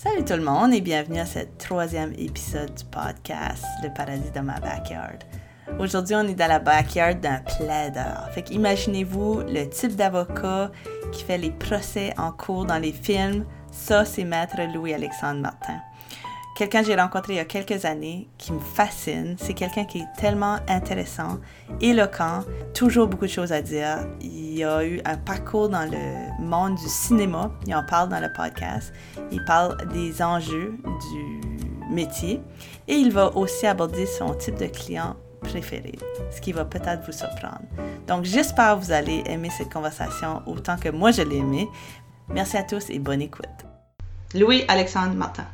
Salut tout le monde et bienvenue à ce troisième épisode du podcast Le paradis dans ma backyard. Aujourd'hui, on est dans la backyard d'un plaideur. Fait qu'imaginez-vous le type d'avocat qui fait les procès en cours dans les films. Ça, c'est Maître Louis-Alexandre Martin quelqu'un que j'ai rencontré il y a quelques années qui me fascine. C'est quelqu'un qui est tellement intéressant, éloquent, toujours beaucoup de choses à dire. Il a eu un parcours dans le monde du cinéma. Il en parle dans le podcast. Il parle des enjeux du métier et il va aussi aborder son type de client préféré, ce qui va peut-être vous surprendre. Donc, j'espère que vous allez aimer cette conversation autant que moi je l'ai aimé. Merci à tous et bonne écoute. Louis-Alexandre Martin.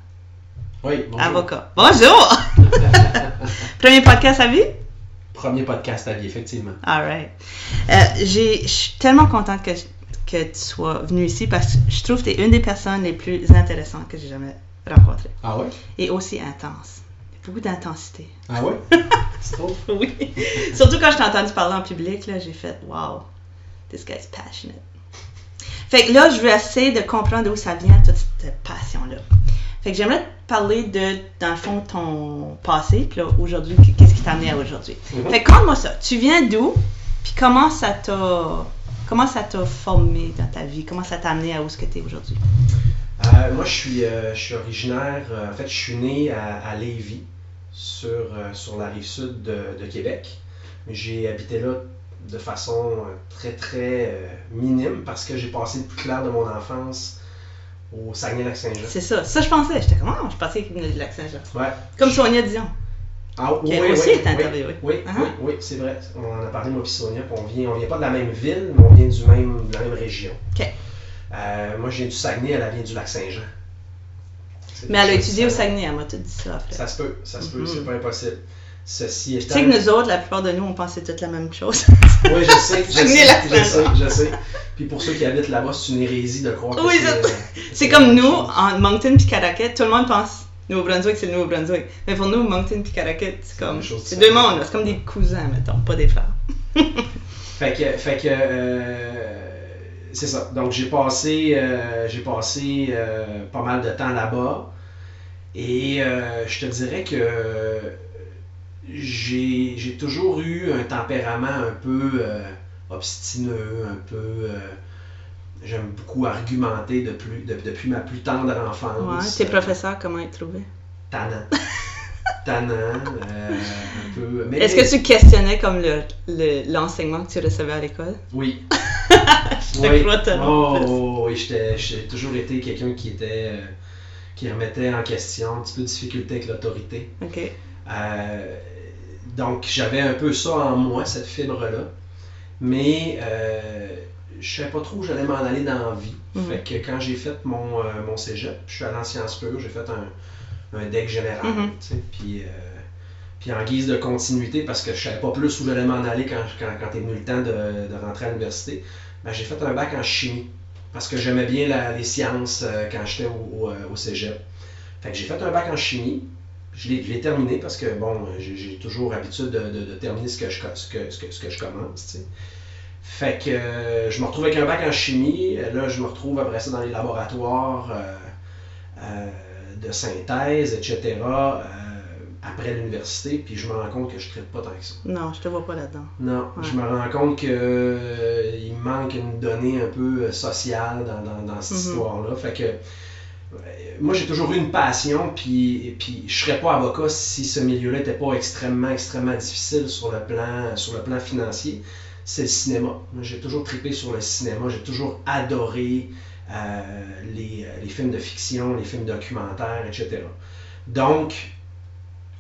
Oui, bonjour. Avocat. Bonjour! Premier podcast à vie? Premier podcast à vie, effectivement. All right. Euh, Je suis tellement contente que, que tu sois venu ici parce que je trouve que tu es une des personnes les plus intéressantes que j'ai jamais rencontrées. Ah ouais? Et aussi intense. Beaucoup d'intensité. Ah trop. Oui. Surtout quand je t'ai entendu parler en public, là, j'ai fait Wow, this guy's passionate. Fait que là, je veux essayer de comprendre d'où ça vient, toute cette passion-là. Fait que j'aimerais te parler de, dans le fond, ton passé, puis là, aujourd'hui, qu'est-ce qui t'a amené à aujourd'hui. Mhm. Fait que conte-moi ça. Tu viens d'où? Puis comment ça t'a. Comment ça t'a formé dans ta vie? Comment ça t'a amené à où ce que t'es aujourd'hui? Euh, moi, je suis, euh, je suis originaire, euh, en fait, je suis né à, à Lévis, sur, sur la rive sud de, de Québec. J'ai habité là de façon très, très minime parce que j'ai passé le plus clair de mon enfance au Saguenay-Lac-Saint-Jean. C'est ça. Ça, je pensais. J'étais comme, oh, je pensais qu'il venait de Lac-Saint-Jean. Ouais. Comme Sonia Dion. Ah, oui, Qui, elle oui, aussi oui, interviewée. Oui, oui, oui, c'est vrai. On en a parlé, moi et Sonia, puis on vient, on vient pas de la même ville, mais on vient du même, de la même région. OK. Euh, moi, je viens du Saguenay, elle elle vient du Lac-Saint-Jean. Mais elle a étudié au. Saguenay, elle m'a tout dit ça. Ça se peut, ça se peut, c'est pas impossible. Ceci Tu sais que nous autres, la plupart de nous, on pensait toutes la même chose. Oui, je sais, je sais, je sais, je sais. Puis pour ceux qui habitent là-bas, c'est une hérésie de croire que Oui, c'est... je- euh, C'est comme nous, en Moncton puis Caracat, tout le monde pense Nouveau-Brunswick, c'est le Nouveau-Brunswick. Mais pour nous, Moncton puis Caracat, c'est comme. C'est deux mondes, c'est comme des cousins, mettons, pas des frères. Fait que, fait que euh, c'est ça. Donc j'ai passé, euh, j'ai passé euh, pas mal de temps là-bas. Et euh, je te dirais que j'ai j'ai toujours eu un tempérament un peu euh, obstineux, un peu. euh, J'aime beaucoup argumenter depuis, de- depuis ma plus tendre Ouais, enfance. tes Euh, professeurs, comment ils te trouvaient? Tannant. Tannant. euh, un peu. mais- Est-ce que tu questionnais comme le- le- l'enseignement que tu recevais à l'école? Oui. Je te crois tellement. Oh, plus. oh, oui, j'étais- j'ai toujours été quelqu'un qui était qui remettait en question un petit peu de difficulté avec l'autorité. Ok. Euh, donc j'avais un peu ça en moi, cette fibre-là. Mais euh, je savais pas trop où j'allais m'en aller dans la vie. Mhm. Fait que quand j'ai fait mon, euh, mon cégep, je suis allé en sciences pures, j'ai fait un, un deck général. Mhm. Puis, euh, puis en guise de continuité, parce que je savais pas plus où j'allais m'en aller quand, quand, quand est venu le temps de, de rentrer à l'université, ben, j'ai fait un bac en chimie. Parce que j'aimais bien la- les sciences quand j'étais au, au, au cégep. Fait que j'ai fait un bac en chimie. Je l'ai terminé parce que, bon, j'ai j'ai toujours l'habitude de, de- de terminer ce que je, co- ce que, ce que, ce que je commence, tu sais. Fait que euh, je me retrouve avec un bac en chimie. Là, je me retrouve après ça dans les laboratoires euh, euh, de synthèse, etc. euh, après l'université. Puis je me rends compte que je ne traite pas tant que ça. Non, je te vois pas là-dedans. Non, Ouais. je me rends compte euh, il me manque une donnée un peu euh, sociale dans, dans, dans cette Mhm. histoire-là. Fait que euh, moi j'ai toujours eu une passion, puis, puis je serais pas avocat si ce milieu-là n'était pas extrêmement, extrêmement difficile sur le plan, sur le plan financier. C'est le cinéma. J'ai toujours trippé sur le cinéma, j'ai toujours adoré euh, les, les films de fiction, les films documentaires, etc. Donc,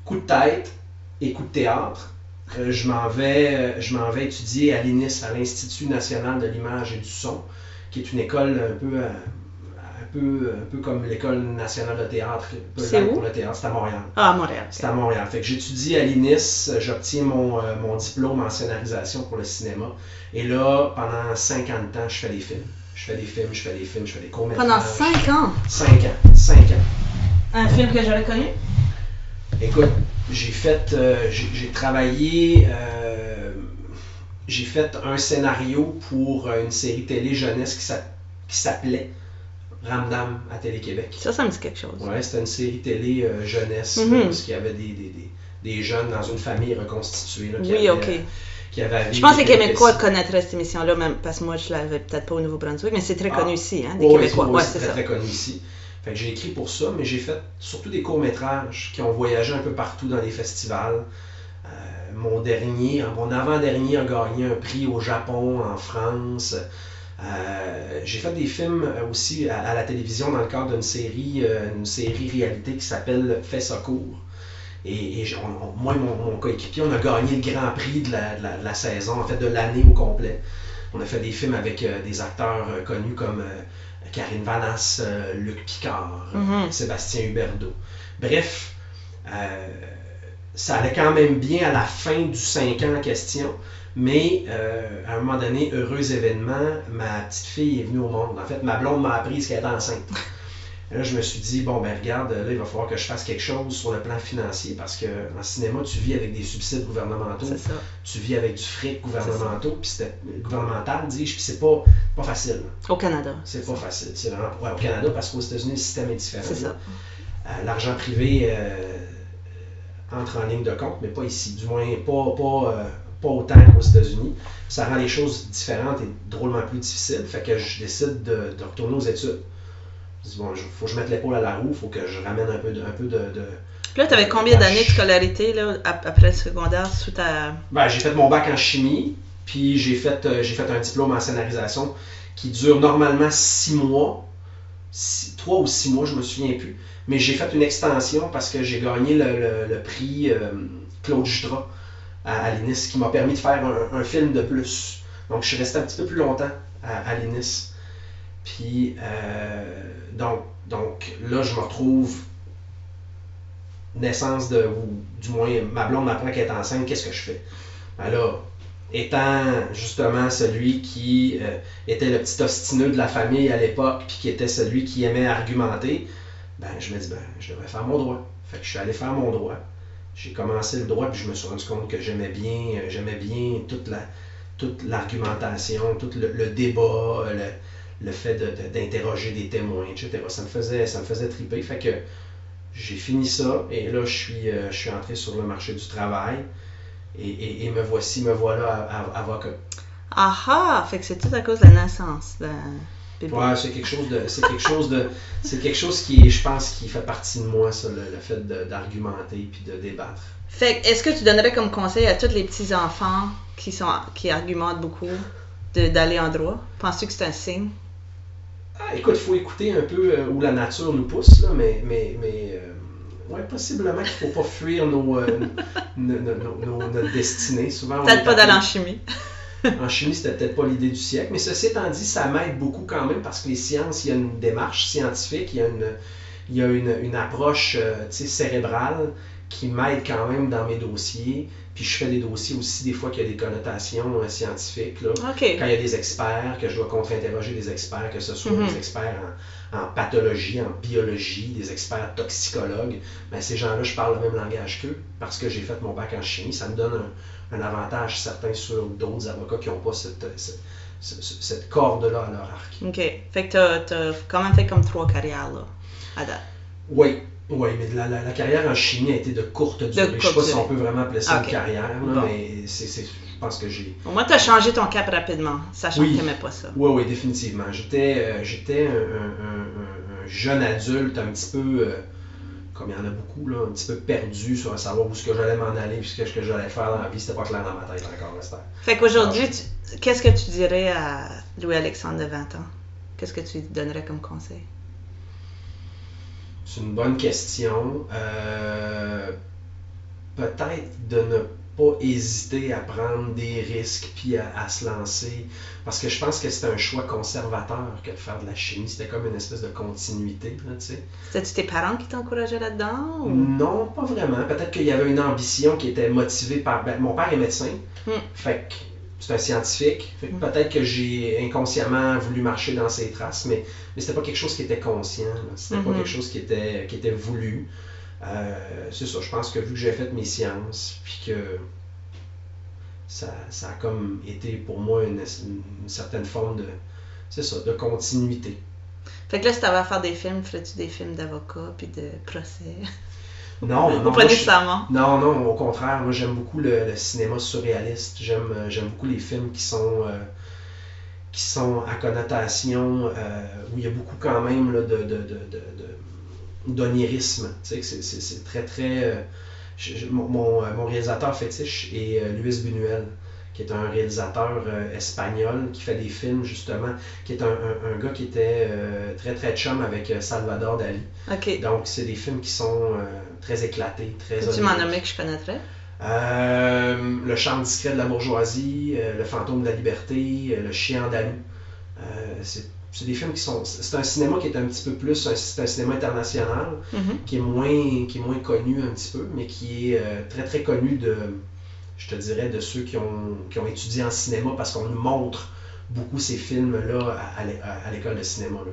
coup de tête et coup de théâtre, euh, je m'en vais, euh, je m'en vais étudier à l'INIS, à l'Institut national de l'image et du son, qui est une école un peu, euh, peu, un peu comme l'école nationale de théâtre, pour le théâtre, c'est à Montréal. Ah, à Montréal. C'est à Montréal. Fait que j'étudie à l'INIS, j'obtiens mon, euh, mon diplôme en scénarisation pour le cinéma. Et là, pendant 50 ans, je fais des films. Je fais des films, je fais des films, je fais des courts-métrages. Pendant 5 ans? 5 ans. 5 ans. Un film que j'aurais connu? Écoute, j'ai fait, euh, j'ai travaillé, euh, j'ai fait un scénario pour une série télé jeunesse qui s'appelait Ramdam à Télé-Québec. Ça, ça me dit quelque chose. Ouais, c'était une série télé euh, jeunesse, Mhm. là, parce qu'il y avait des, des, des, des jeunes dans une famille reconstituée. Là, qui Oui, ok. euh, qui avaient à Je pense que les Québécois connaîtraient cette émission-là, même parce que moi, je l'avais peut-être pas au Nouveau-Brunswick, mais c'est très Ah. connu ici, hein, des Ouais, Québécois. Ouais, c'est très, très connu ici. Fait que j'ai écrit pour ça, mais j'ai fait surtout des courts-métrages qui ont voyagé un peu partout dans les festivals. Euh, mon dernier, mon avant-dernier a gagné un prix au Japon, en France. Euh, j'ai fait des films euh, aussi à, à la télévision dans le cadre d'une série, euh, une série réalité qui s'appelle Fait secours. Et, et j'ai- on- on- moi et mon, mon coéquipier, on a gagné le grand prix de la, de la- de la saison, en fait de l'année au complet. On a fait des films avec euh, des acteurs connus comme Karine Vanasse, Luc Picard, Mhm. Sébastien Huberdeau. Bref, ça allait quand même bien à la fin du 5 ans en question, mais euh, à un moment donné, heureux événement, ma petite fille est venue au monde. En fait, ma blonde m'a appris qu'elle était enceinte. Et là, je me suis dit, bon, ben regarde, là, il va falloir que je fasse quelque chose sur le plan financier parce que en cinéma, tu vis avec des subsides gouvernementaux C'est ça. tu vis avec du fric gouvernementaux, puis c'était gouvernemental, dis-je, puis c'est pas, pas facile. Au Canada. C'est pas facile. C'est vraiment ouais, au Canada parce qu'aux États-Unis le système est différent. C'est ça. Euh, L'argent privé euh, entre en ligne de compte, mais pas ici. Du moins pas, pas, euh, pas autant qu'aux États-Unis. Ça rend les choses différentes et drôlement plus difficiles. Fait que je décide de, de retourner aux études. Je dis bon, il faut que je mette l'épaule à la roue, il faut que je ramène un peu de, un peu de, de- Puis là, tu avais combien d'années de scolarité là, ap- après le secondaire sous ta. Ben, j'ai fait mon bac en chimie, puis j'ai fait, euh, j'ai fait un diplôme en scénarisation qui dure normalement six mois, six- trois ou six mois, je me souviens plus. Mais j'ai fait une extension parce que j'ai gagné le, le- le prix euh, Claude Jutras à, l'INIS, qui m'a permis de faire un, film de plus. Donc, je suis resté un petit peu plus longtemps à, à l'INIS. Puis, euh, donc, là, je me retrouve naissance de, ou du moins, ma blonde m'apprend qu'elle est enceinte, qu'est-ce que je fais? Ben là, étant justement celui qui euh, était le petit ostineux de la famille à l'époque, puis qui était celui qui aimait argumenter, ben je me dis, ben, je devrais faire mon droit. Fait que je suis allé faire mon droit. J'ai commencé le droit, puis je me suis rendu compte que j'aimais bien, euh, j'aimais bien toute la toute l'argumentation, tout le, débat, le, le fait de- de- d'interroger des témoins, etc. Ça me faisait, ça me faisait triper. Fait que j'ai fini ça et là, je suis, euh, je suis entré sur le marché du travail et, et- me voici, me voilà avocat. Ah ah! Fait que c'est tout à cause de la naissance. Ouais, c'est quelque chose de, c'est quelque chose de, c'est quelque chose qui, je pense, qui fait partie de moi, ça, le, le fait d'argumenter puis de débattre. Fait que est-ce que tu donnerais comme conseil à tous les petits-enfants qui, sont, qui argumentent beaucoup d'aller en droit? Penses-tu que c'est un signe? Ah, écoute, il faut écouter un peu euh, où la nature nous pousse, là, mais, mais, mais euh, ouais, possiblement qu'il ne faut pas fuir nos, euh, nos- nos- notre destinée. Souvent, Peut-être pas d'aller en chimie. En chimie, c'était peut-être pas l'idée du siècle, mais ceci étant dit, ça m'aide beaucoup quand même parce que les sciences, il y a une démarche scientifique, il y a une, il y a une, une approche euh, tu sais, cérébrale qui m'aide quand même dans mes dossiers. Puis je fais des dossiers aussi des fois qu'il y a des connotations euh, scientifiques. Là. OK. Quand il y a des experts, que je dois contre-interroger des experts, que ce soit Mhm. des experts en, en pathologie, en biologie, des experts toxicologues, ben ces gens-là, je parle le même langage qu'eux parce que j'ai fait mon bac en chimie. Ça me donne un, un avantage certain sur d'autres avocats qui n'ont pas cette, cette, cette- corde-là à leur arc. OK. Fait que t'as, t'as quand même fait comme trois carrières, là, à date. Oui, oui, mais la, la- la carrière en chimie a été de courte durée. je ne sais pas si on peut vraiment appeler ça une carrière, là, Bon. mais c'est, je pense que j'ai, Au moins, t'as changé ton cap rapidement, sachant Oui. que t'aimais pas ça. Oui, oui, définitivement. J'étais, euh, j'étais un, un- un- un jeune adulte un petit peu, euh, comme il y en a beaucoup, là, un petit peu perdu sur savoir où ce que j'allais m'en aller, puis ce que, j'allais faire dans la vie. C'était pas clair dans ma tête encore, Esther. Fait qu'aujourd'hui, tu- qu'est-ce que tu dirais à Louis-Alexandre de 20 ans? Qu'est-ce que tu lui donnerais comme conseil? C'est une bonne question. Euh, peut-être de ne pas hésiter à prendre des risques puis à, à se lancer. Parce que je pense que c'était un choix conservateur que de faire de la chimie. C'était comme une espèce de continuité, tu sais. C'était-tu tes parents qui t'encourageaient là-dedans? Ou... Non, pas vraiment. Peut-être qu'il y avait une ambition qui était motivée par. ben, mon père est médecin. Hmm. Fait que c'est un scientifique. Fait que Hmm. peut-être que j'ai inconsciemment voulu marcher dans ses traces, mais, mais c'était pas quelque chose qui était conscient. C'était pas Mhm. quelque chose qui était, qui était voulu. Euh, c'est ça. Je pense que vu que j'ai fait mes sciences, puis que ça, ça a comme été pour moi une, une certaine forme de. C'est ça, de continuité. Fait que là, si t'avais à faire des films, ferais-tu des films d'avocats puis de procès? Non, non, pas nécessairement? Non, non, au contraire, moi j'aime beaucoup le, le cinéma surréaliste. J'aime euh, j'aime beaucoup les films qui sont euh, qui sont à connotation euh, où il y a beaucoup quand même là, de, de, de, de- de- d'onirisme. Tu c'est, très très. euh, je- mon, mon, euh, mon réalisateur fétiche est euh, Luis Buñuel, qui est un réalisateur euh, espagnol qui fait des films justement, qui est un, un- un gars qui était euh, très très chum avec Salvador Dali. Donc c'est des films qui sont euh, très éclatés, très Peux-tu m'en nommer que je connaîtrais? Le charme discret de la bourgeoisie, Le fantôme de la liberté, Le chien andalou. C'est c'est des films qui sont. C'est un cinéma qui est un petit peu plus. C'est un cinéma international Mhm. qui est moins, qui est moins connu un petit peu, mais qui est euh, très très connu de, je te dirais, de ceux qui ont, qui ont étudié en cinéma parce qu'on nous montre beaucoup ces films-là à, à l'é- à l'école de cinéma. Là.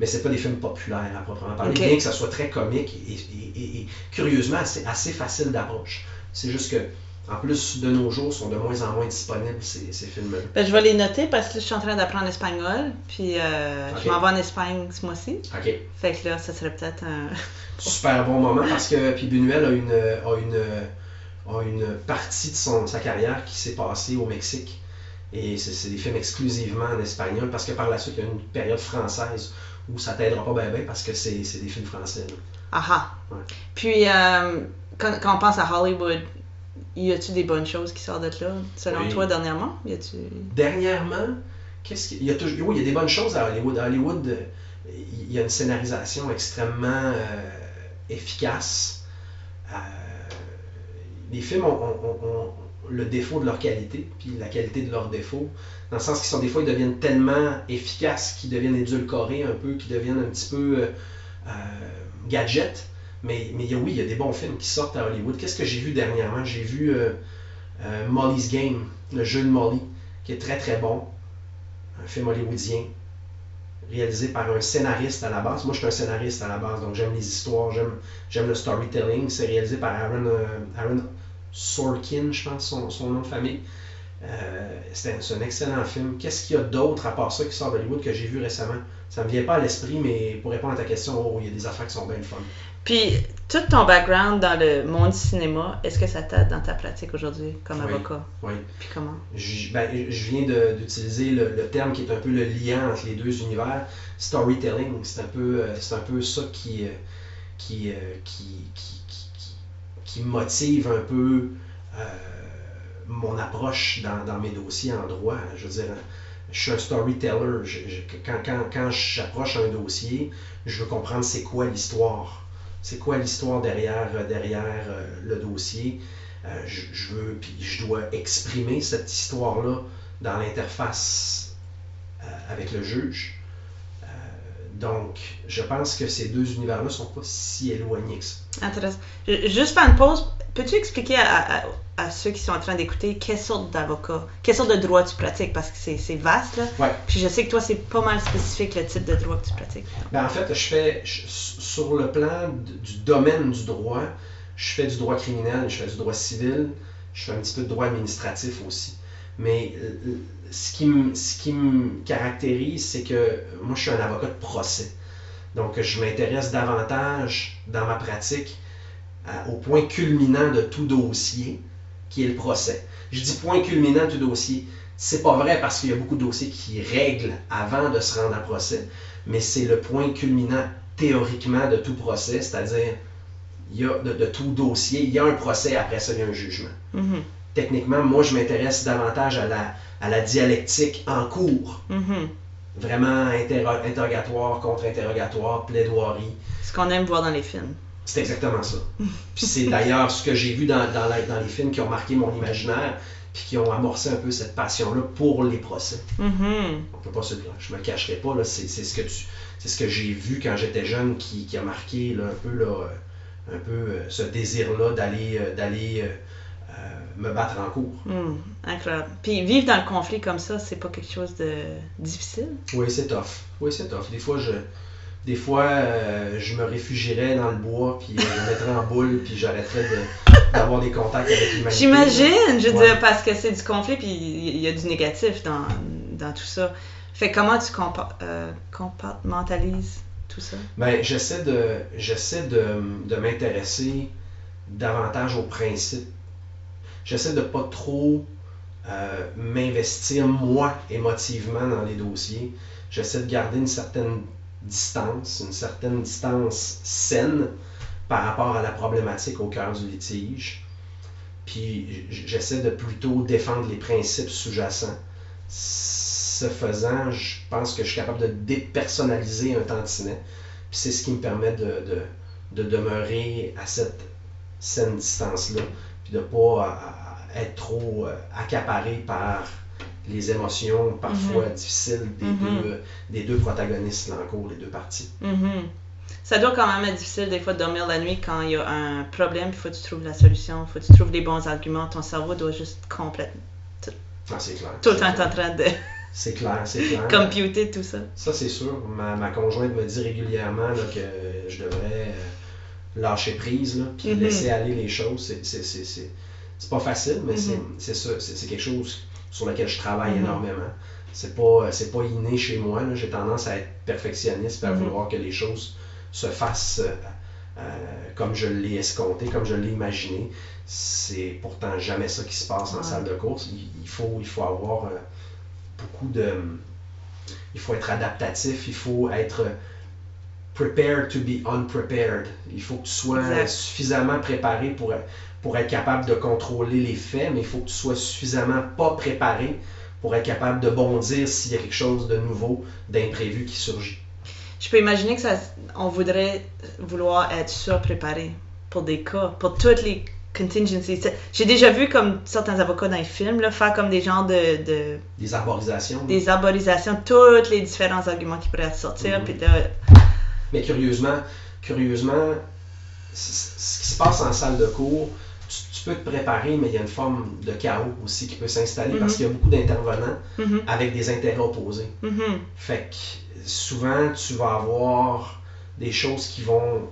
Mais c'est pas des films populaires à proprement parler, bien que ça soit très comique et, et- et- et curieusement assez, assez facile d'approche. C'est juste que, en plus, de nos jours, sont de moins en moins disponibles ces, ces films-là. Ben, je vais les noter parce que là, je suis en train d'apprendre l'espagnol. Puis euh, je m'en vais en Espagne ce mois-ci. Ok. Fait que là, ça serait peut-être un. super bon moment parce que puis Buñuel a une, a une, a une partie de son, sa carrière qui s'est passée au Mexique. Et c'est c'est des films exclusivement en espagnol parce que par la suite, il y a une période française où ça t'aidera pas bien bien parce que c'est des films français. Ah ah. Ouais. Puis, euh, quand, quand on pense à Hollywood, y a-tu des bonnes choses qui sortent de là, selon Oui. toi, dernièrement? Y a-tu. Dernièrement, qu'est-ce qu'il y a toujours, oui, il y a des bonnes choses à Hollywood. À Hollywood, il y a une scénarisation extrêmement euh, efficace. Euh, les films ont, ont- ont- ont le défaut de leur qualité, puis la qualité de leur défaut, dans le sens qu'ils sont des fois ils deviennent tellement efficaces qu'ils deviennent édulcorés un peu, qu'ils deviennent un petit peu euh, euh, gadgets. Mais, oui, il y a des bons films qui sortent à Hollywood. Qu'est-ce que j'ai vu dernièrement? J'ai vu euh, euh, Molly's Game, le jeu de Molly, qui est très très bon. Un film hollywoodien, réalisé par un scénariste à la base. Moi, je suis un scénariste à la base, donc j'aime les histoires, j'aime, le storytelling. C'est réalisé par Aaron, euh, Aaron Sorkin, je pense, son, son nom de famille. C'est, un, excellent film. Qu'est-ce qu'il y a d'autre à part ça qui sort d'Hollywood que j'ai vu récemment? Ça me vient pas à l'esprit, mais pour répondre à ta question, oh, il y a des affaires qui sont bien fun. Puis, tout ton background dans le monde du cinéma, est-ce que ça t'aide dans ta pratique aujourd'hui comme Oui. avocat? Oui. Puis comment? Je, ben, je viens d'utiliser le, le terme qui est un peu le lien entre les deux univers, storytelling. C'est un peu, euh, c'est un peu ça qui, euh, euh, qui, qui, qui, qui- qui motive un peu euh, mon approche dans, dans mes dossiers en droit. Je veux dire, je suis un storyteller. Je- je- quand quand, quand j'approche un dossier, je veux comprendre c'est quoi l'histoire. C'est quoi l'histoire derrière, derrière euh, le dossier? Euh, je, veux, puis je dois exprimer cette histoire-là dans l'interface euh, avec le juge. Donc, je pense que ces deux univers-là sont pas si éloignés que ça. Intéressant. Ju- Juste faire une pause, peux-tu expliquer à, à- à ceux qui sont en train d'écouter quelle sorte d'avocat, quelle sorte de droit tu pratiques? Parce que c'est vaste, là. Ouais. Puis je sais que toi, c'est pas mal spécifique le type de droit que tu pratiques. Ben, en fait, je fais, je- sur le plan du domaine du droit, je fais du droit criminel, je fais du droit civil, je fais un petit peu de droit administratif aussi. Mais euh, ce qui me, caractérise, c'est que moi, je suis un avocat de procès. Donc, je m'intéresse davantage dans ma pratique à- au point culminant de tout dossier, qui est le procès. Je dis point culminant de tout dossier. C'est pas vrai parce qu'il y a beaucoup de dossiers qui règlent avant de se rendre à procès mais c'est le point culminant théoriquement de tout procès, c'est-à-dire de, tout dossier, il y a un procès, après ça, il y a un jugement. Mhm, Techniquement, moi, je m'intéresse davantage à la, à la dialectique en cours, mhm. vraiment interro- interrogatoire, contre-interrogatoire, plaidoirie. Ce qu'on aime voir dans les films. C'est exactement ça. Puis c'est d'ailleurs ce que j'ai vu dans, dans, la- dans les films qui ont marqué mon imaginaire, puis qui ont amorcé un peu cette passion-là pour les procès. Mhm. On peut pas se je me cacherai pas là, c'est ce que tu c'est ce que j'ai vu quand j'étais jeune qui, qui a marqué là, un peu là, euh, un peu euh, ce désir là d'aller d'aller euh, me battre en cours. Hmm, incroyable. Puis vivre dans le conflit comme ça, c'est pas quelque chose de difficile? Oui, c'est tough. Oui, c'est tough. Des fois je des fois euh, je me réfugierais dans le bois puis euh, je me mettrais en boule puis j'arrêterais de- d'avoir des contacts avec l'humanité. J'imagine, je veux Ouais. dire, parce que c'est du conflit, puis il y a du négatif dans, dans tout ça. Fait comment tu euh, compartimentalises tout ça? Ben, j'essaie de, j'essaie de, de m'intéresser davantage aux principes. J'essaie de pas trop euh, m'investir moi émotivement dans les dossiers. J'essaie de garder une certaine distance, une certaine distance saine par rapport à la problématique au cœur du litige. Puis j'essaie de plutôt défendre les principes sous-jacents. Ce faisant, je pense que je suis capable de dépersonnaliser un tantinet. Puis c'est ce qui me permet de, de, demeurer à cette saine distance-là. Puis de ne pas être trop euh, accaparé par les émotions parfois mm-hmm. difficiles des, mm-hmm. deux, des deux protagonistes là, en cours, les deux parties. Mm-hmm. Ça doit quand même être difficile des fois de dormir la nuit quand il y a un problème, il faut que tu trouves la solution, il faut que tu trouves les bons arguments. Ton cerveau doit juste complètement. Ah, c'est clair. Tout le temps en train de. C'est clair, c'est clair. Computer tout ça. Ça, c'est sûr. Ma, ma, conjointe me dit régulièrement là, que je devrais euh, lâcher prise, là, puis laisser aller les choses. C'est pas facile, mais c'est ça. C'est quelque chose sur lequel je travaille mm-hmm. énormément. C'est pas, pas inné chez moi. J'ai tendance à être perfectionniste et à vouloir que les choses se fassent euh, euh, comme je l'ai escompté, comme je l'ai imaginé. C'est pourtant jamais ça qui se passe en salle de course. Il, faut, il faut avoir euh, beaucoup de. Il faut être adaptatif, il faut être prepared to be unprepared. Il faut que tu sois suffisamment préparé pour, pour être capable de contrôler les faits, mais il faut que tu sois suffisamment pas préparé pour être capable de bondir s'il y a quelque chose de nouveau, d'imprévu qui surgit. Je peux imaginer que ça, on voudrait vouloir être surpréparé pour des cas, pour toutes les contingencies. J'ai déjà vu comme certains avocats dans les films là, faire comme des genres de, de des arborisations. Des arborisations, tous les différents arguments qui pourraient sortir. Mm-hmm. Mais curieusement, curieusement, ce qui se passe en salle de cours, tu, peux te préparer, mais il y a une forme de chaos aussi qui peut s'installer parce mm-hmm. qu'il y a beaucoup d'intervenants mm-hmm. avec des intérêts opposés. Fait que souvent, tu vas avoir des choses qui vont,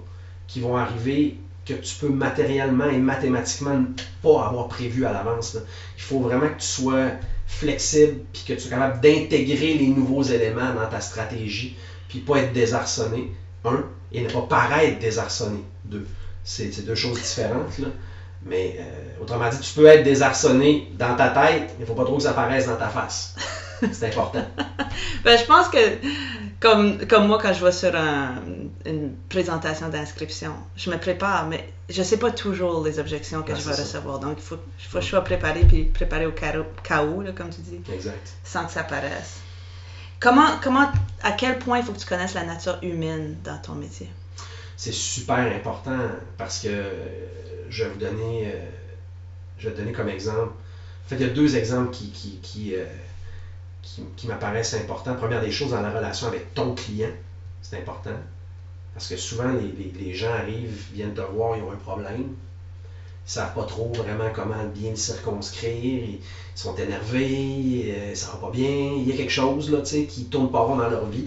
qui vont arriver que tu peux matériellement et mathématiquement pas avoir prévu à l'avance. Il faut vraiment que tu sois flexible puis que tu sois capable d'intégrer les nouveaux éléments dans ta stratégie puis pas être désarçonné, un, et ne pas paraître désarçonné, deux. C'est deux choses différentes. Là. Mais euh, autrement dit, tu peux être désarçonné dans ta tête, mais il ne faut pas trop que ça apparaisse dans ta face. C'est important. ben, je pense que, comme, comme moi, quand je vais sur une présentation d'inscription, je me prépare, mais je ne sais pas toujours les objections que je vais recevoir. Donc, il faut, faut que je sois préparé, puis préparé au où, comme tu dis. Exact. Sans que ça apparaisse. Comment, comment, à quel point il faut que tu connaisses la nature humaine dans ton métier? C'est super important parce que je vais vous donner, euh, je vais comme exemple. En fait, il y a deux exemples euh, qui, m'apparaissent importants. Première des choses, dans la relation avec ton client, c'est important. Parce que souvent, les, les, gens arrivent, viennent te voir, ils ont un problème. Ils ne savent pas trop vraiment comment bien le circonscrire. Ils sont énervés, euh, ça va pas bien. Il y a quelque chose là, qui tourne pas rond dans leur vie.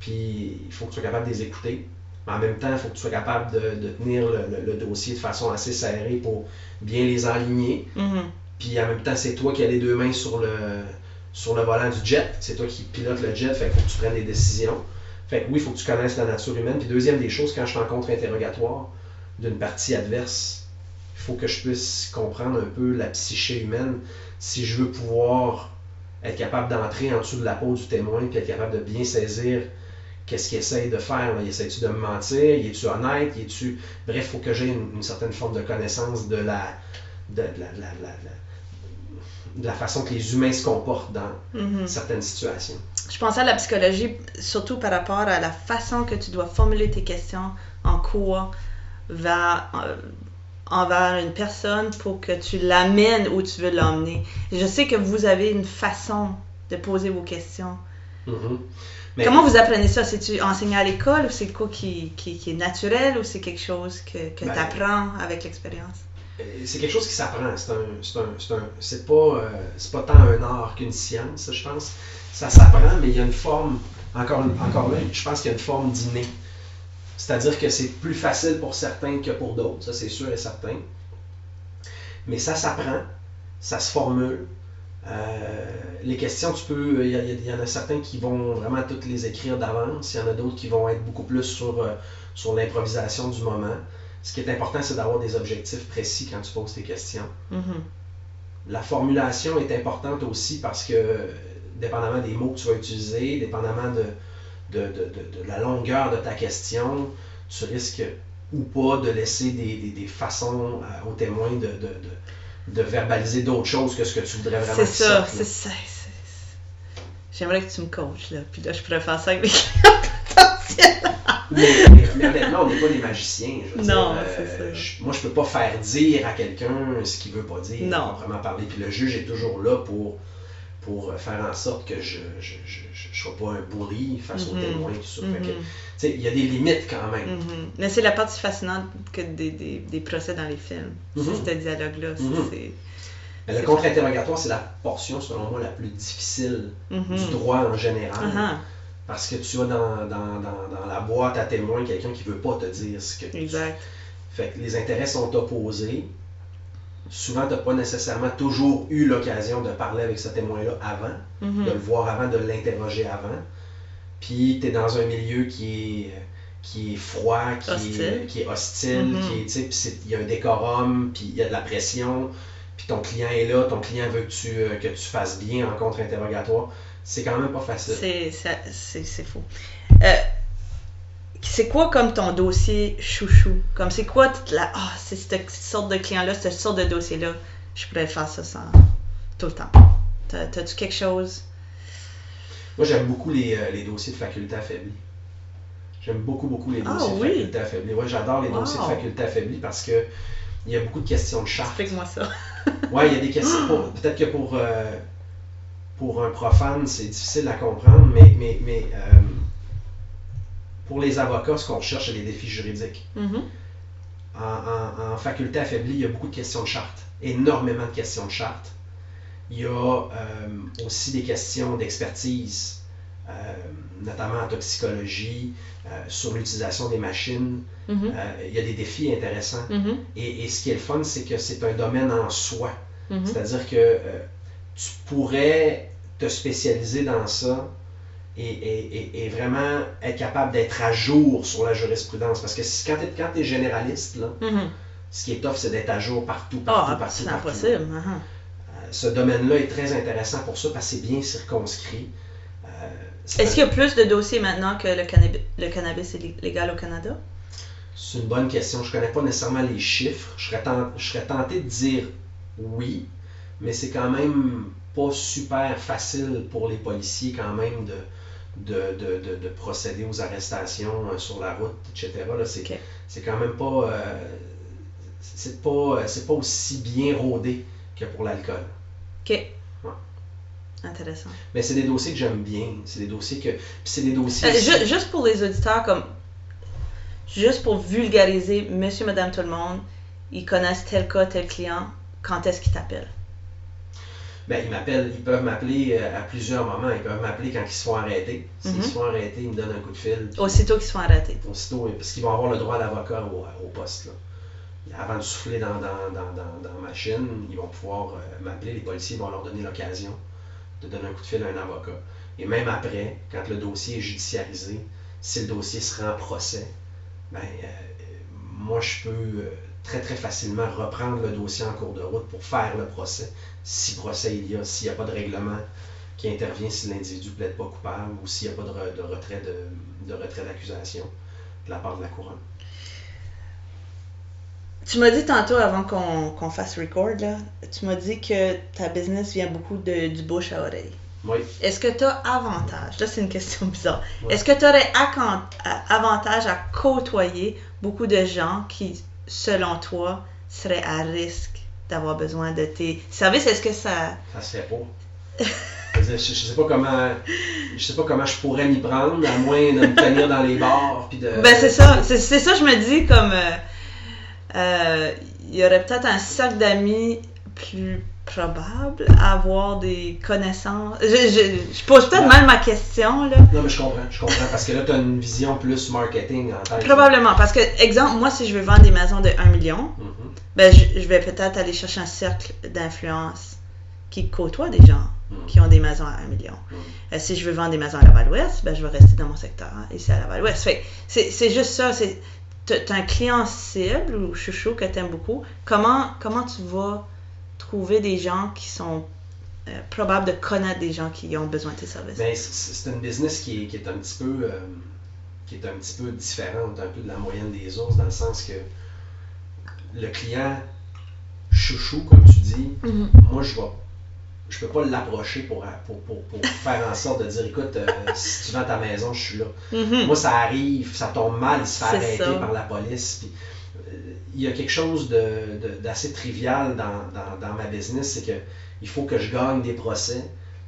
Puis il faut que tu sois capable de les écouter. Mais en même temps, il faut que tu sois capable de, tenir le, dossier de façon assez serrée pour bien les aligner. Mm-hmm. Puis en même temps, c'est toi qui as les deux mains sur le, sur le volant du jet. C'est toi qui pilote le jet, fait qu'il faut que tu prennes des décisions. Fait que oui, il faut que tu connaisses la nature humaine. Puis deuxième des choses, quand je suis en contre-interrogatoire d'une partie adverse, il faut que je puisse comprendre un peu la psyché humaine si je veux pouvoir être capable d'entrer en dessous de la peau du témoin puis être capable de bien saisir qu'est-ce qu'il essaye de faire. Il essaie-tu de me mentir? Il est-tu honnête? Il est-tu... Bref, il faut que j'ai une, certaine forme de connaissance de la, de, la, de la façon que les humains se comportent dans mm-hmm. certaines situations. Je pensais à la psychologie, surtout par rapport à la façon que tu dois formuler tes questions en cours vers, euh, envers une personne pour que tu l'amènes où tu veux l'emmener. Je sais que vous avez une façon de poser vos questions. Mm-hmm. Comment vous apprenez ça? C'est-tu enseigné à l'école ou c'est quoi qui, qui, est naturel ou c'est quelque chose que, que ben, tu apprends avec l'expérience? Euh, c'est quelque chose qui s'apprend. C'est un, un, c'est pas, euh, pas tant un art qu'une science, je pense. Ça s'apprend, mais il y a une forme, encore, encore là, je pense qu'il y a une forme d'inné. C'est-à-dire que c'est plus facile pour certains que pour d'autres, ça c'est sûr et certain. Mais ça s'apprend, ça se formule. Euh, les questions, tu peux. Il y, en a certains qui vont vraiment toutes les écrire d'avance. Il y en a d'autres qui vont être beaucoup plus sur, euh, sur l'improvisation du moment. Ce qui est important, c'est d'avoir des objectifs précis quand tu poses tes questions. Mhm. La formulation est importante aussi parce que, dépendamment des mots que tu vas utiliser, dépendamment de, de, de- de- de la longueur de ta question, tu risques ou pas de laisser des, des- des façons euh, aux témoins de, de, verbaliser d'autres choses que ce que tu voudrais vraiment C'est ça, c'est ça. J'aimerais que tu me coaches, là. Puis là, je pourrais faire ça avec mes clients. Mais, mais- honnêtement, on n'est pas des magiciens. Je veux Non, dire, ça. je- moi, je peux pas faire dire à quelqu'un ce qu'il veut pas dire. Non. Proprement parler. Puis le juge est toujours là pour, pour faire en sorte que je ne je, je, je- sois pas un bully face aux témoins. Tout ça. Fait que, Mhm. tu sais, il y a des limites quand même. Mhm. Mais c'est la partie fascinante que des, des, des procès dans les films. Mhm. C'est ce dialogue-là. le contre-interrogatoire, c'est la portion, selon moi, la plus difficile du droit en général. Ah, Parce que tu as dans, dans, dans, dans la boîte à témoins quelqu'un qui veut pas te dire ce que tu Exact. Fait que les intérêts sont opposés. Souvent, tu n'as pas nécessairement toujours eu l'occasion de parler avec ce témoin-là avant, Mhm. de le voir avant, de l'interroger avant. Puis tu es dans un milieu qui est, qui est froid, qui Hostile. est, qui est hostile, Mhm. qui est, il y a un décorum, puis il y a de la pression, puis ton client est là, ton client veut que tu, euh, que tu fasses bien en contre-interrogatoire. C'est quand même pas facile. C'est fou. Euh, c'est quoi comme ton dossier chouchou? Comme c'est quoi la. Ah, c'est cette sorte de client-là, cette sorte de dossier-là. Je pourrais faire ça sans. tout le temps. T'as- T'as-tu quelque chose? Moi, j'aime beaucoup les, euh, les dossiers de faculté affaiblie. J'aime beaucoup, beaucoup les Ah, dossiers oui? de faculté affaiblie. Ouais, j'adore les Wow. dossiers de faculté affaiblie parce que il y a beaucoup de questions de charte. Explique-moi ça. Ouais, il y a des questions. pour- Peut-être que pour, euh, pour un profane, c'est difficile à comprendre, mais, mais, mais euh, pour les avocats, ce qu'on recherche, c'est des défis juridiques. Mhm. En, en- en faculté affaiblie, il y a beaucoup de questions de charte, énormément de questions de charte. Il y a euh, aussi des questions d'expertise, euh, notamment en toxicologie, euh, sur l'utilisation des machines. Mhm. Il y a des défis intéressants. Mhm. Et, et ce qui est le fun, c'est que c'est un domaine en soi. C'est-à-dire que tu pourrais te spécialiser dans ça et, et- et- et vraiment être capable d'être à jour sur la jurisprudence. Parce que si- quand tu es, généraliste, là, Mhm. ce qui est tough, c'est d'être à jour partout, partout, Ah, partout, c'est partout. impossible. Mhm. Euh, ce domaine-là est très intéressant pour ça parce que c'est bien circonscrit. Euh, Est-ce qu'il y a plus de dossiers maintenant que le, cannabis, le cannabis est lé- légal au Canada? C'est une bonne question. Je ne connais pas nécessairement les chiffres. Je serais, ten- je serais tenté de dire oui, mais c'est quand même pas super facile pour les policiers quand même de, de, de, de- de procéder aux arrestations euh, sur la route, etc. Là, c'est, quand même pas, euh, c'est pas, c'est pas aussi bien rodé que pour l'alcool. Ok. Intéressant. Mais c'est des dossiers que j'aime bien. C'est des dossiers que. Puis c'est des dossiers. Euh, ju- juste pour les auditeurs, comme juste pour vulgariser, monsieur, madame, tout le monde, ils connaissent tel cas, tel client, quand est-ce qu'ils t'appellent? Ben, ils m'appellent, ils peuvent m'appeler euh, à plusieurs moments. Ils peuvent m'appeler quand ils se font arrêter. S'ils Mhm. se font arrêter, ils me donnent un coup de fil. Aussitôt qu'ils se font arrêter. Aussitôt, parce qu'ils vont avoir le droit à l'avocat au, au poste. Là. Avant de souffler dans, dans, dans, dans, dans la machine, ils vont pouvoir euh, m'appeler. Les policiers vont leur donner l'occasion de donner un coup de fil à un avocat. Et même après, quand le dossier est judiciarisé, si le dossier se rend en procès, ben, euh, moi, je peux très, très facilement reprendre le dossier en cours de route pour faire le procès, si procès il y a, s'il n'y a pas de règlement qui intervient si l'individu ne plaide pas coupable ou s'il n'y a pas de, de retrait de, de retrait d'accusation de la part de la couronne. Tu m'as dit tantôt, avant qu'on qu'on fasse record, là, tu m'as dit que ta business vient beaucoup de, du bouche à oreille. Oui, Est-ce que tu as avantage? Là, c'est une question bizarre. Est-ce que tu aurais avantage à côtoyer beaucoup de gens qui, selon toi, seraient à risque d'avoir besoin de tes services? Est-ce que ça. ça se fait pas. Je sais pas comment je sais pas comment je pourrais m'y prendre, à moins de me tenir dans les bars puis de. Ben, c'est ça. C'est c'est ça, je me dis, comme. euh, euh, Il y aurait peut-être un cercle d'amis plus probable avoir des connaissances. Je, je, je pose peut-être mal ma question, là. Non mais je comprends, je comprends parce que là tu as une vision plus marketing en. Probablement, parce que, exemple, moi, si je veux vendre des maisons de 1 million, Mhm. ben, je, je vais peut-être aller chercher un cercle d'influence qui côtoient des gens Mm. qui ont des maisons à 1 million. Mm. Euh, si je veux vendre des maisons à Laval-Ouest, ben, je vais rester dans mon secteur, hein, ici à Laval-Ouest. C'est juste ça. T'as t'as un client cible ou chouchou que tu aimes beaucoup. Comment, comment tu vas trouver des gens qui sont euh, probables de connaître des gens qui ont besoin de tes services? Ben, c'est une business qui est, qui est un petit peu euh, qui est un petit peu différente un peu de la moyenne des ours dans le sens que le client chouchou comme tu dis Mhm. moi je vais je peux pas l'approcher pour, pour, pour, pour faire en sorte de dire écoute euh, si tu vends ta maison je suis là Mhm. moi ça arrive ça tombe mal il se fait arrêter ça. par la police puis, euh, il y a quelque chose de- de- d'assez trivial dans, dans, dans ma business c'est que il faut que je gagne des procès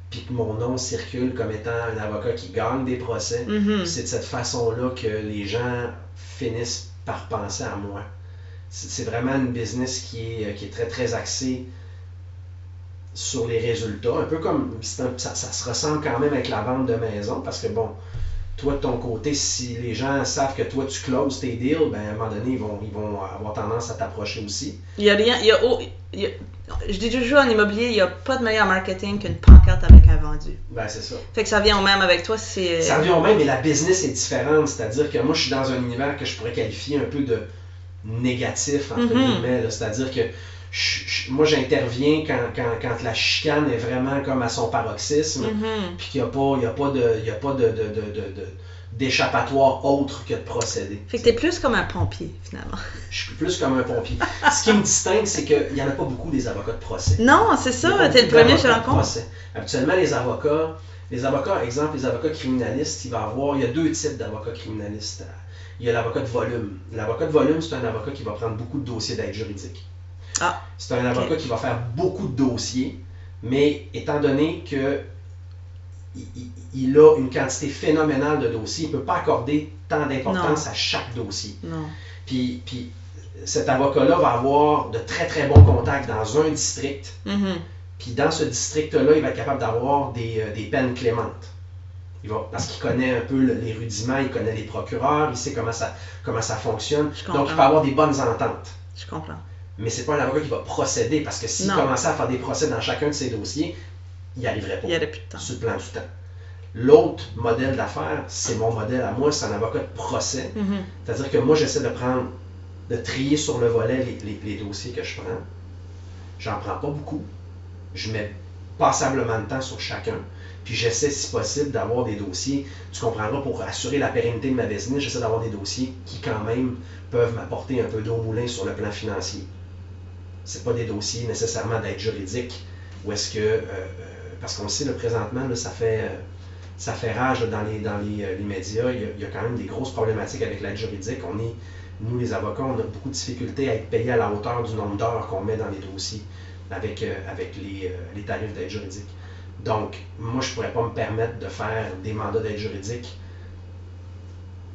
puis que mon nom circule comme étant un avocat qui gagne des procès Mhm. c'est de cette façon-là que les gens finissent par penser à moi. C'est vraiment une business qui est, qui est très, très axée sur les résultats. Un peu comme, c'est un- ça, ça se ressemble quand même avec la vente de maison, parce que bon, toi de ton côté, si les gens savent que toi tu closes tes deals, ben à un moment donné, ils vont, ils vont avoir tendance à t'approcher aussi. Il y a rien. il y a au- il y a- je dis toujours en immobilier, il n'y a pas de meilleur marketing qu'une pancarte avec un vendu. Ben c'est ça. Fait que ça vient au même avec toi, c'est. Ça revient au même, mais la business est différente. C'est-à-dire que moi, je suis dans un univers que je pourrais qualifier un peu de négatif, entre Mhm. guillemets. C'est-à-dire que je- moi, j'interviens quand, quand, quand la chicane est vraiment comme à son paroxysme, Mhm. puis qu'il n'y a pas, il y a pas de, il y a pas de, de, de, de- d'échappatoire autre que de procéder. Fait que t'es plus comme un pompier, finalement. Je suis plus comme un pompier. Ce qui me distingue, c'est qu'il n'y en a pas beaucoup des avocats de procès. Non, c'est ça, t'es le premier que je rencontre. Habituellement, les avocats, les avocats, exemple, les avocats criminalistes, il va avoir, il y a deux types d'avocats criminalistes. Il y a l'avocat de volume. L'avocat de volume, c'est un avocat qui va prendre beaucoup de dossiers d'aide juridique. Ah, C'est un avocat qui va faire beaucoup de dossiers, mais étant donné que il, a une quantité phénoménale de dossiers, il ne peut pas accorder tant d'importance à chaque dossier. Non. Puis, puis cet avocat-là va avoir de très très bons contacts dans un district, Mhm. puis dans ce district-là, il va être capable d'avoir des, euh, des peines clémentes. Il va, parce qu'il connaît un peu le- les rudiments, il connaît les procureurs, il sait comment ça, comment ça fonctionne. Donc, il peut avoir des bonnes ententes. Je comprends. Mais c'est pas un avocat qui va procéder, parce que s'il commençait à faire des procès dans chacun de ses dossiers, il n'y arriverait pas Il y aurait plus de temps. sur le plan du temps. L'autre modèle d'affaires, c'est mon modèle à moi, c'est un avocat de procès. Mhm. C'est-à-dire que moi, j'essaie de prendre, de trier sur le volet les, les- les dossiers que je prends. J'en prends pas beaucoup. Je mets passablement de temps sur chacun. Puis j'essaie, si possible, d'avoir des dossiers, tu comprendras, pour assurer la pérennité de ma business, j'essaie d'avoir des dossiers qui, quand même, peuvent m'apporter un peu d'eau au moulin sur le plan financier. C'est pas des dossiers nécessairement d'aide juridique, où est-ce que, euh, euh, parce qu'on le sait, là, présentement, ça fait... euh, ça fait rage dans, les, dans les, médias. Il y, a, quand même des grosses problématiques avec l'aide juridique. On est, nous, les avocats, on a beaucoup de difficultés à être payés à la hauteur du nombre d'heures qu'on met dans les dossiers avec, avec les, les tarifs d'aide juridique. Donc, moi, je ne pourrais pas me permettre de faire des mandats d'aide juridique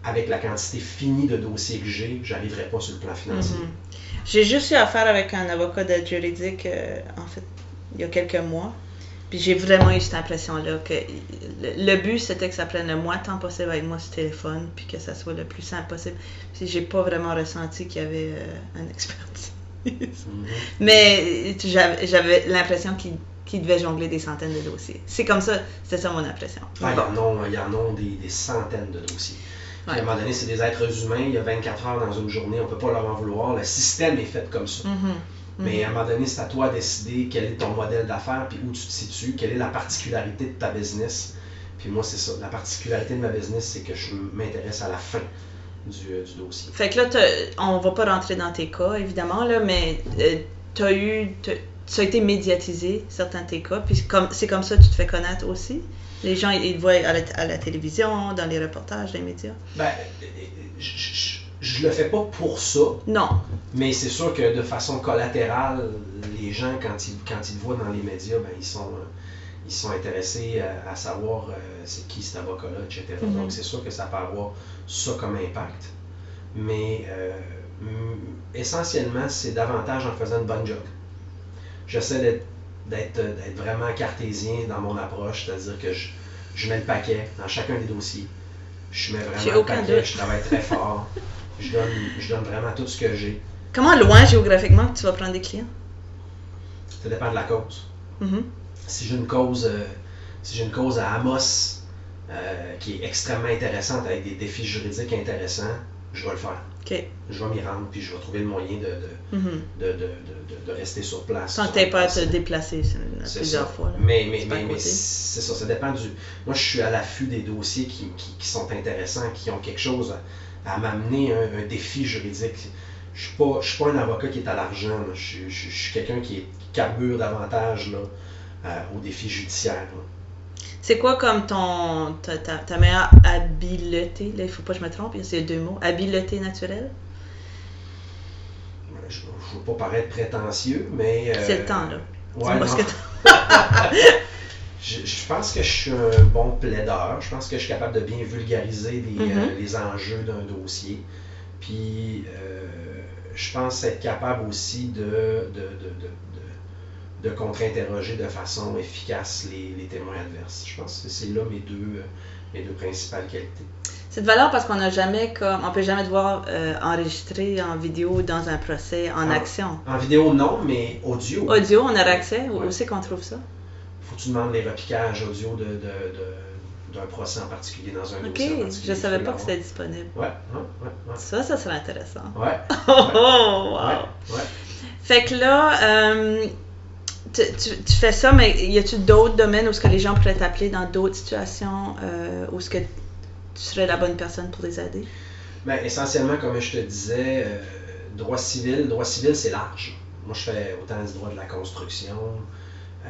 avec la quantité finie de dossiers que j'ai. Je n'arriverais pas sur le plan financier. Mhm. J'ai juste eu affaire avec un avocat d'aide juridique, euh, en fait, il y a quelques mois. Puis j'ai vraiment eu cette impression-là que le, le but, c'était que ça prenne le moins de temps possible avec moi sur téléphone, puis que ça soit le plus simple possible. Puis j'ai pas vraiment ressenti qu'il y avait euh, un expertise. Mhm. Mais j'avais j'avais l'impression qu'il devait jongler des centaines de dossiers. C'est comme ça, c'était ça mon impression. Ah, il y en a, il y en a des, des centaines de dossiers. À un moment donné, c'est des êtres humains, il y a 24 heures dans une journée, on ne peut pas leur en vouloir. Le système est fait comme ça. Mhm. Mais à un moment donné, c'est à toi de décider quel est ton modèle d'affaires, puis où tu te situes, quelle est la particularité de ta business. Puis moi, c'est ça. La particularité de ma business, c'est que je m'intéresse à la fin du, euh, du dossier. Fait que là, on va pas rentrer dans tes cas, évidemment, là, mais euh, t'as eu. Ça a été médiatisé, certains de tes cas, puis comme, c'est comme ça que tu te fais connaître aussi? Les gens, ils te voient à la, à la télévision, dans les reportages, les médias? Ben, euh, je, je, je le fais pas pour ça, Non. mais c'est sûr que de façon collatérale, les gens, quand ils, quand ils voient dans les médias, ben, ils sont. euh, ils sont intéressés à, à savoir euh, c'est qui cet avocat-là, etc. Mhm. Donc c'est sûr que ça peut avoir ça comme impact. Mais euh, essentiellement, c'est davantage en faisant une bonne job. J'essaie d'être, d'être, d'être vraiment cartésien dans mon approche, c'est-à-dire que je, je mets le paquet dans chacun des dossiers. Je mets vraiment le paquet, doute. je travaille très fort. Je donne, je donne vraiment tout ce que j'ai. Comment loin géographiquement que tu vas prendre des clients? Ça dépend de la cause. Mhm. si j'ai une cause, euh, si j'ai une cause à Amos euh, qui est extrêmement intéressante avec des défis juridiques intéressants, je vais le faire. Je vais m'y rendre, puis je vais trouver le moyen de, de, Mhm. de, de, de- de rester sur place. Sans que tu pas à te déplacer plusieurs ça. fois. là. Mais, mais, mais, c'est ça, ça dépend du. Moi, je suis à l'affût des dossiers qui, qui, qui sont intéressants, qui ont quelque chose à, à m'amener, un, un défi juridique. Je suis pas, je suis pas un avocat qui est à l'argent. Je, suis- je, je suis quelqu'un qui, est- qui carbure davantage là, euh, aux défis judiciaires. là. C'est quoi comme ton ta, ta, ta meilleure habileté? Là, il faut pas que je me trompe, c'est deux mots. Habileté naturelle? Je ne veux pas paraître prétentieux, mais. euh, C'est le temps, là. Ouais, Dis-moi ce non. que Je, je pense que je suis un bon plaideur. Je pense que je suis capable de bien vulgariser les, euh, les enjeux d'un dossier. Puis, euh, je pense être capable aussi de, de, de, de, de- contre-interroger de façon efficace les, les témoins adverses. Je pense que c'est là mes deux, euh, mes deux principales qualités. C'est de valeur parce qu'on n'a jamais comme. On peut jamais te voir euh, enregistrer en vidéo dans un procès en action. En vidéo, non, mais audio. Audio, on a accès? Où, Ouais. c'est qu'on trouve ça? faut que tu demandes les repiquages audio de, de, de- d'un procès en particulier dans un Ok, dossier particulier. je savais Tu peux pas que c'était disponible. Ouais, ouais, ouais, Ça, ça serait intéressant. ouais. Oh, oh, wow! ouais, ouais. Fait que là, euh, tu, tu- tu fais ça, mais y a-tu d'autres domaines où est-ce que les gens pourraient t'appeler dans d'autres situations euh, où est-ce que tu serais la bonne personne pour les aider? Ben, essentiellement, comme je te disais, euh, droit civil, droit civil, c'est large. Moi, je fais autant du droit de la construction. Euh,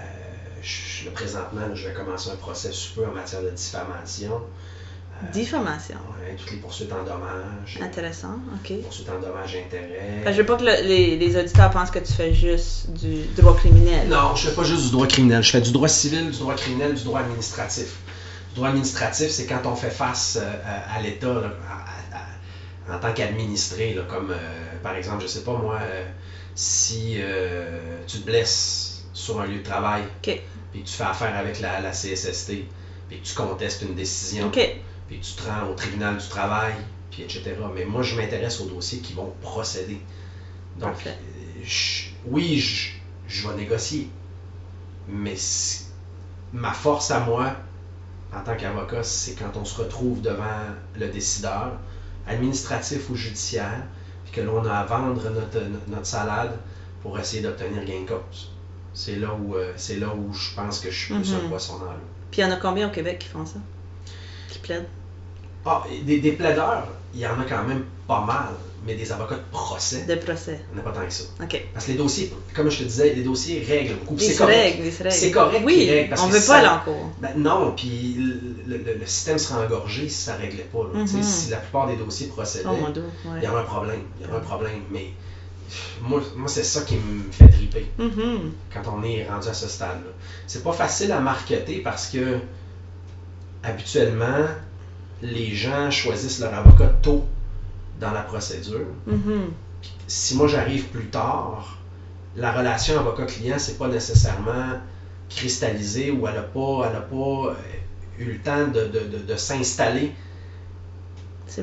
présentement, je vais commencer un procès sous peu en matière de diffamation. Diffamation. ouais, toutes les poursuites en dommages. Intéressant, ok. Poursuites en dommages intérêts. Que je veux pas que le- les, les auditeurs pensent que tu fais juste du droit criminel. Non, je fais pas juste du droit criminel. Je fais du droit civil, du droit criminel, du droit administratif. Le droit administratif, c'est quand on fait face euh, à, à l'État en tant qu'administré, comme euh, par exemple, je sais pas moi, euh, si euh, tu te blesses sur un lieu de travail, puis que tu fais affaire avec la, la CSST, puis que tu contestes une décision. Puis tu te rends au tribunal du travail, puis etc. Mais moi, je m'intéresse aux dossiers qui vont procéder. Donc, je- oui, je, je vais négocier, mais ma force à moi, en tant qu'avocat, c'est quand on se retrouve devant le décideur, administratif ou judiciaire, puis que l'on a à vendre notre, salade pour essayer d'obtenir gain de cause. C'est là où euh, c'est là où je pense que je suis plus Mhm. un poisson dans l'eau. Puis il y en a combien au Québec qui font ça? Qui plaident? Des, des plaideurs, il y en a quand même pas mal, mais des avocats de procès, De procès. il n'y en a pas tant que ça. Ok. Parce que les dossiers, comme je te disais, les dossiers règlent beaucoup. C'est correct. C'est correct Oui, qu'ils règlent, parce on que veut pas aller en cours. Ben non, puis le, le- le système sera engorgé si ça ne réglait pas. là. Mhm. Si la plupart des dossiers procédaient, Oh il ouais. y aurait un problème. Il y aurait un problème. Mais moi, moi c'est ça qui me fait triper Mhm. quand on est rendu à ce stade-là. C'est pas facile à marketer parce que habituellement, les gens choisissent leur avocat tôt dans la procédure. Mhm. Si moi j'arrive plus tard, la relation avocat-client, c'est pas nécessairement cristallisé ou elle n'a pas, elle a pas euh, eu le temps de, de- de- de s'installer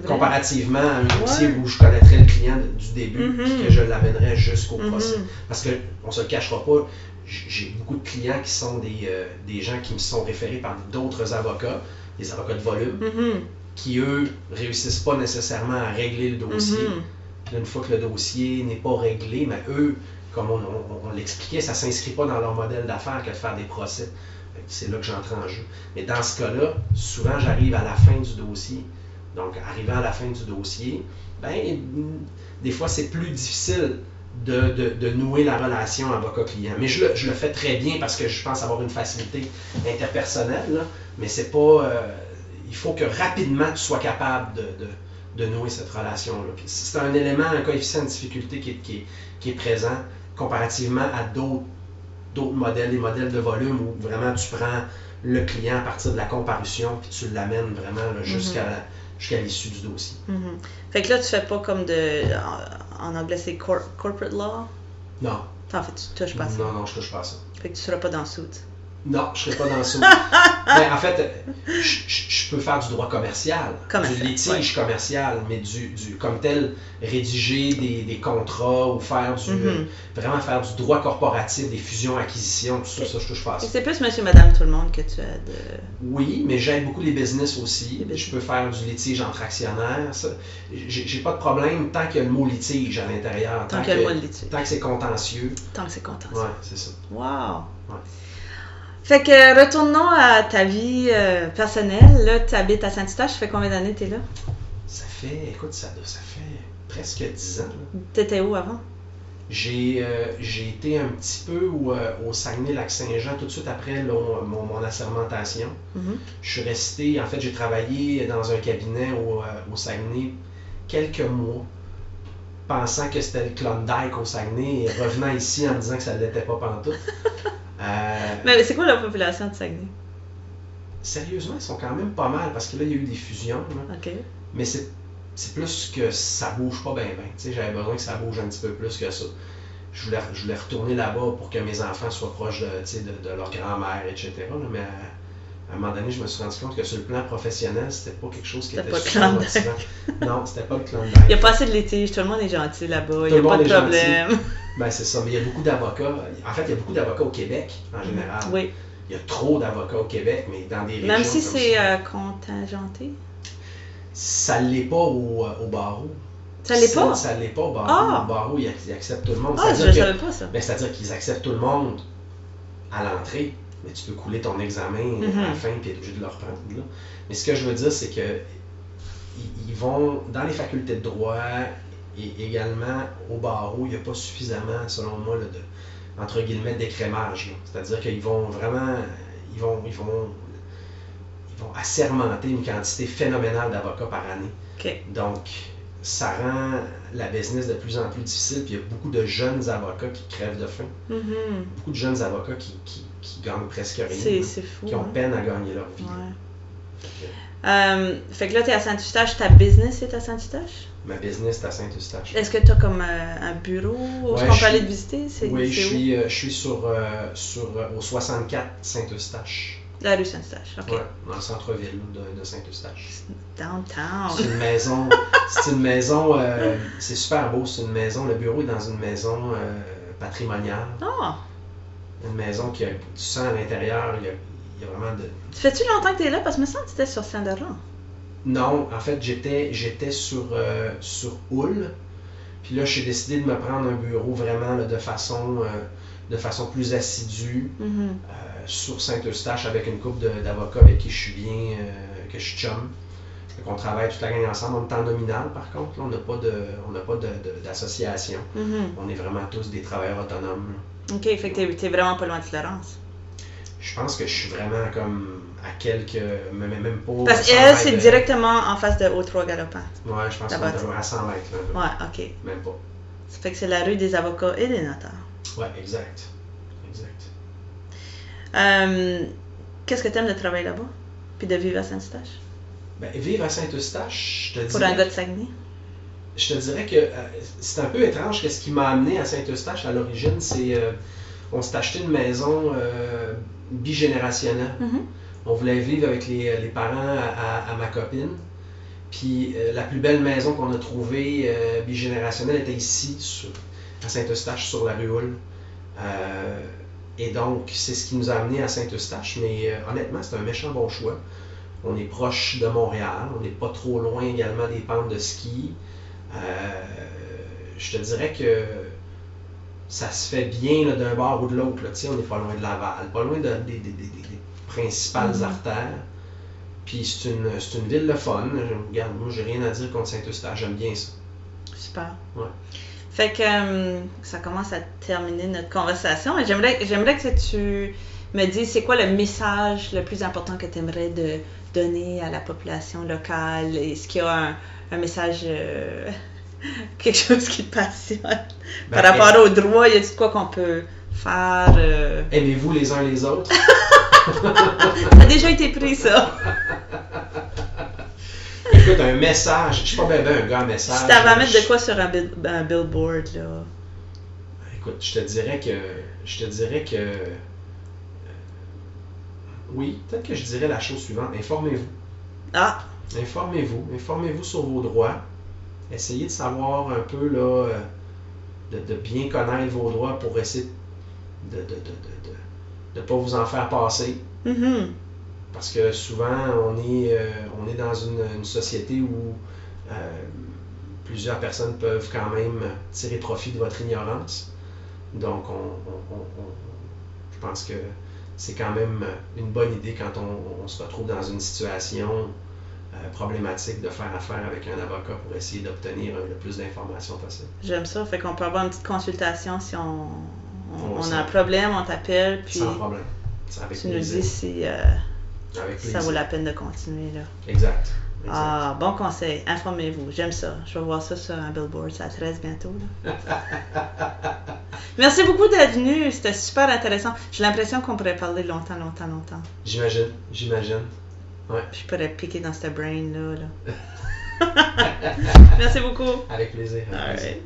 comparativement à un dossier Ouais. où je connaîtrais le client du début puis que je l'amènerais jusqu'au Mhm. procès. Parce que on se le cachera pas, j'ai beaucoup de clients qui sont des, euh, des gens qui me sont référés par d'autres avocats, des avocats de volume, Mhm. qui eux réussissent pas nécessairement à régler le dossier. Mhm. Puis une fois que le dossier n'est pas réglé, mais eux, comme on, on- on l'expliquait, ça ne s'inscrit pas dans leur modèle d'affaires que de faire des procès. C'est là que j'entre en jeu. Mais dans ce cas-là, souvent j'arrive à la fin du dossier. Donc, arrivant à la fin du dossier, ben, des fois c'est plus difficile de, de- de nouer la relation avocat-client. Mais je le, je le fais très bien parce que je pense avoir une facilité interpersonnelle, là. Mais c'est pas. euh, il faut que rapidement tu sois capable de, de- de nouer cette relation-là. C'est un élément, un coefficient de difficulté qui est, qui est- qui est présent comparativement à d'autres modèles, les modèles de volume où vraiment tu prends le client à partir de la comparution puis tu l'amènes vraiment là, jusqu'à la- jusqu'à l'issue du dossier. Mhm. Fait que là, tu fais pas comme de. En, en anglais, c'est cor- corporate law? Non, En fait, tu touches pas à ça? non, non, je touche pas à ça. Fait que tu seras pas dans le suit. Non, je serais pas dans ça. mais en fait, je, peux faire du droit commercial, Commercial, du litige commercial, mais du, du comme tel, rédiger des, des contrats ou faire du Mhm. euh, vraiment faire du droit corporatif, des fusions, acquisitions, tout ça, ça je touche pas à Et ça. c'est plus monsieur, madame, tout le monde que tu as de. Oui, mais j'aide beaucoup les business aussi. Les business. Je peux faire du litige entre actionnaires. J'ai pas de problème tant qu'il y a le mot litige à l'intérieur. Tant qu'il y a le mot litige. tant que c'est contentieux. Tant que c'est content. Ouais, c'est ça. Wow! Ouais. Fait que retournons à ta vie euh, personnelle. Là, tu habites à Saint-Eustache. Ça fait combien d'années que tu es là? Ça fait, écoute, ça, ça fait presque 10 ans. Tu étais où avant? J'ai euh, j'ai été un petit peu au, euh, au Saguenay-Lac-Saint-Jean tout de suite après là, mon, mon assermentation. Mhm. Je suis resté, en fait, j'ai travaillé dans un cabinet au, au Saguenay quelques mois, pensant que c'était le Klondike au Saguenay et revenant ici en me disant que ça ne l'était pas pantoute. Euh, Mais c'est quoi la population de Saguenay? Sérieusement, ils sont quand même pas mal parce que là, il y a eu des fusions. là. Mais c'est plus que ça bouge pas bien, bien. Tu sais, j'avais besoin que ça bouge un petit peu plus que ça. Je voulais, je voulais retourner là-bas pour que mes enfants soient proches de, de, de leur grand-mère, etc. là, mais à, un moment donné, je me suis rendu compte que sur le plan professionnel, c'était pas quelque chose qui était pas super motivant. Non, c'était pas le Il Klondike. n'y a pas assez de litige. Tout le monde est gentil là-bas. Il n'y a pas de problème. Ben, c'est ça, mais il y a beaucoup d'avocats. En fait, il y a beaucoup d'avocats au Québec, en général. Oui. Il y a trop d'avocats au Québec, mais dans des régions Même si c'est euh, contingenté? ça l'est pas au, euh, au barreau. Ça l'est pas? Ça l'est pas au barreau. Ah! Au barreau, ils, acceptent tout le monde. Ah, je ne savais pas ça. Ben, C'est-à-dire qu'ils acceptent tout le monde à l'entrée, mais tu peux couler ton examen à la fin et être obligé de le reprendre. là. Mais ce que je veux dire, c'est que ils, vont dans les facultés de droit et également au barreau, il n'y a pas suffisamment, selon moi, là, de, entre guillemets, d'écrémage. C'est-à-dire qu'ils vont vraiment, ils vont, ils vont, ils vont assermenter une quantité phénoménale d'avocats par année. Donc, ça rend la business de plus en plus difficile. Puis il y a beaucoup de jeunes avocats qui crèvent de faim. Mhm. Beaucoup de jeunes avocats qui, qui, qui gagnent presque rien. C'est fou. qui ont hein. peine à gagner leur vie. Ouais. Euh, fait que là, tu es à Saint-Eustache. Ta business est à Saint-Eustache? Ma business est à Saint-Eustache. Est-ce que tu as comme euh, un bureau où Ouais, on peut aller te visiter? Oui, je suis, euh, je suis sur, sur, au 64 Saint-Eustache. La rue Saint-Eustache. OK. Ouais, dans le centre-ville de, de Saint-Eustache. Downtown. C'est une maison, c'est une maison, c'est super beau, c'est une maison, le bureau est dans une maison patrimoniale. Ah! Une maison qui a, tu sens à l'intérieur, il y a, il y a vraiment de, Ça fait-tu longtemps que tu es là? Parce que me semble que tu étais sur Saint-Laurent. Non, en fait, j'étais j'étais sur, euh, sur Hull. Puis là, j'ai décidé de me prendre un bureau vraiment là, de, façon, euh, de façon plus assidue Mhm. euh, sur Saint-Eustache avec une couple d'avocats avec qui je suis bien, euh, que je suis chum. Fait qu'on travaille toute la gang ensemble. On en nominal, par contre. Là, on n'a pas de- on pas de- de- d'association. Mhm. On est vraiment tous des travailleurs autonomes. là. OK, fait que t'es- vraiment pas loin de Florence. Je pense que je suis vraiment comme à quelques... Même, même pas... Parce 100 qu'elle, c'est mètres de- directement en face de O3 Galopin. Ouais, je pense qu'on est à 100 mètres. Là, Ouais, OK. Même pas. Ça fait que c'est la rue des avocats et des notaires. Ouais, exact. Exact. Euh, Qu'est-ce que t'aimes de travailler là-bas? Puis de vivre à Saint-Eustache? Ben, vivre à Saint-Eustache, je te Pour un gars de Saguenay? Je te dirais que euh, c'est un peu étrange que ce qui m'a amené à Saint-Eustache à l'origine, c'est euh, on s'est acheté une maison euh, bigénérationnelle. Mhm. On voulait vivre avec les, les parents à, à- à ma copine. Puis euh, la plus belle maison qu'on a trouvée euh, bigénérationnelle était ici, sur- à Saint-Eustache, sur la rue Hull. Euh, et donc, c'est ce qui nous a amené à Saint-Eustache. Mais euh, honnêtement, c'est un méchant bon choix. On est proche de Montréal. On n'est pas trop loin également des pentes de ski. Euh, je te dirais que ça se fait bien d'un bord ou de l'autre. là. On n'est pas loin de Laval, pas loin de- des, des- des- des- des principales Mhm. artères. Puis c'est une, c'est une ville le fun. Je- Regarde, moi, j'ai rien à dire contre Saint-Eustache. J'aime bien ça. Super. Ouais. Fait que euh, ça commence à terminer notre conversation. Et J'aimerais, j'aimerais que tu me dises c'est quoi le message le plus important que tu aimerais de donner à la population locale? Est-ce qu'il y a un, un message, euh, quelque chose qui te passionne Ben, par rapport au droit? Y a-t-il quoi qu'on peut faire? euh? Aimez-vous les uns les autres? Ça a déjà été pris, ça. Écoute, un message. Je suis pas bien ben un gars à message. Si t'avais à mettre Je- de quoi sur un, bill- un billboard, là? Écoute, je te dirais que je te dirais que euh, oui, peut-être que je dirais la chose suivante. Informez-vous. Ah, Informez-vous. Informez-vous sur vos droits. Essayez de savoir un peu, là, euh, de, de bien connaître vos droits pour essayer de ne de, de, de, de- de pas vous en faire passer. mhm. Parce que souvent, on est, euh, on est dans une, une société où euh, plusieurs personnes peuvent quand même tirer profit de votre ignorance. Donc, on, on- on- on- je pense que c'est quand même une bonne idée quand on, se retrouve dans une situation problématique de faire affaire avec un avocat pour essayer d'obtenir euh, le plus d'informations possible. J'aime ça. Fait qu'on peut avoir une petite consultation si on, on, On on sent. a un problème, on t'appelle, puis Sans problème. Avec tu nous dis si euh, Avec ça vaut la peine de continuer. Là. Exact. exact. Ah, bon conseil. Informez-vous. J'aime ça. Je vais voir ça sur un billboard. Ça 13 bientôt. Là. Merci beaucoup d'être venu. C'était super intéressant. J'ai l'impression qu'on pourrait parler longtemps, longtemps, longtemps. J'imagine, j'imagine. Puis je pourrais piquer dans cette brain-là. Là. Merci beaucoup. Avec plaisir. avec.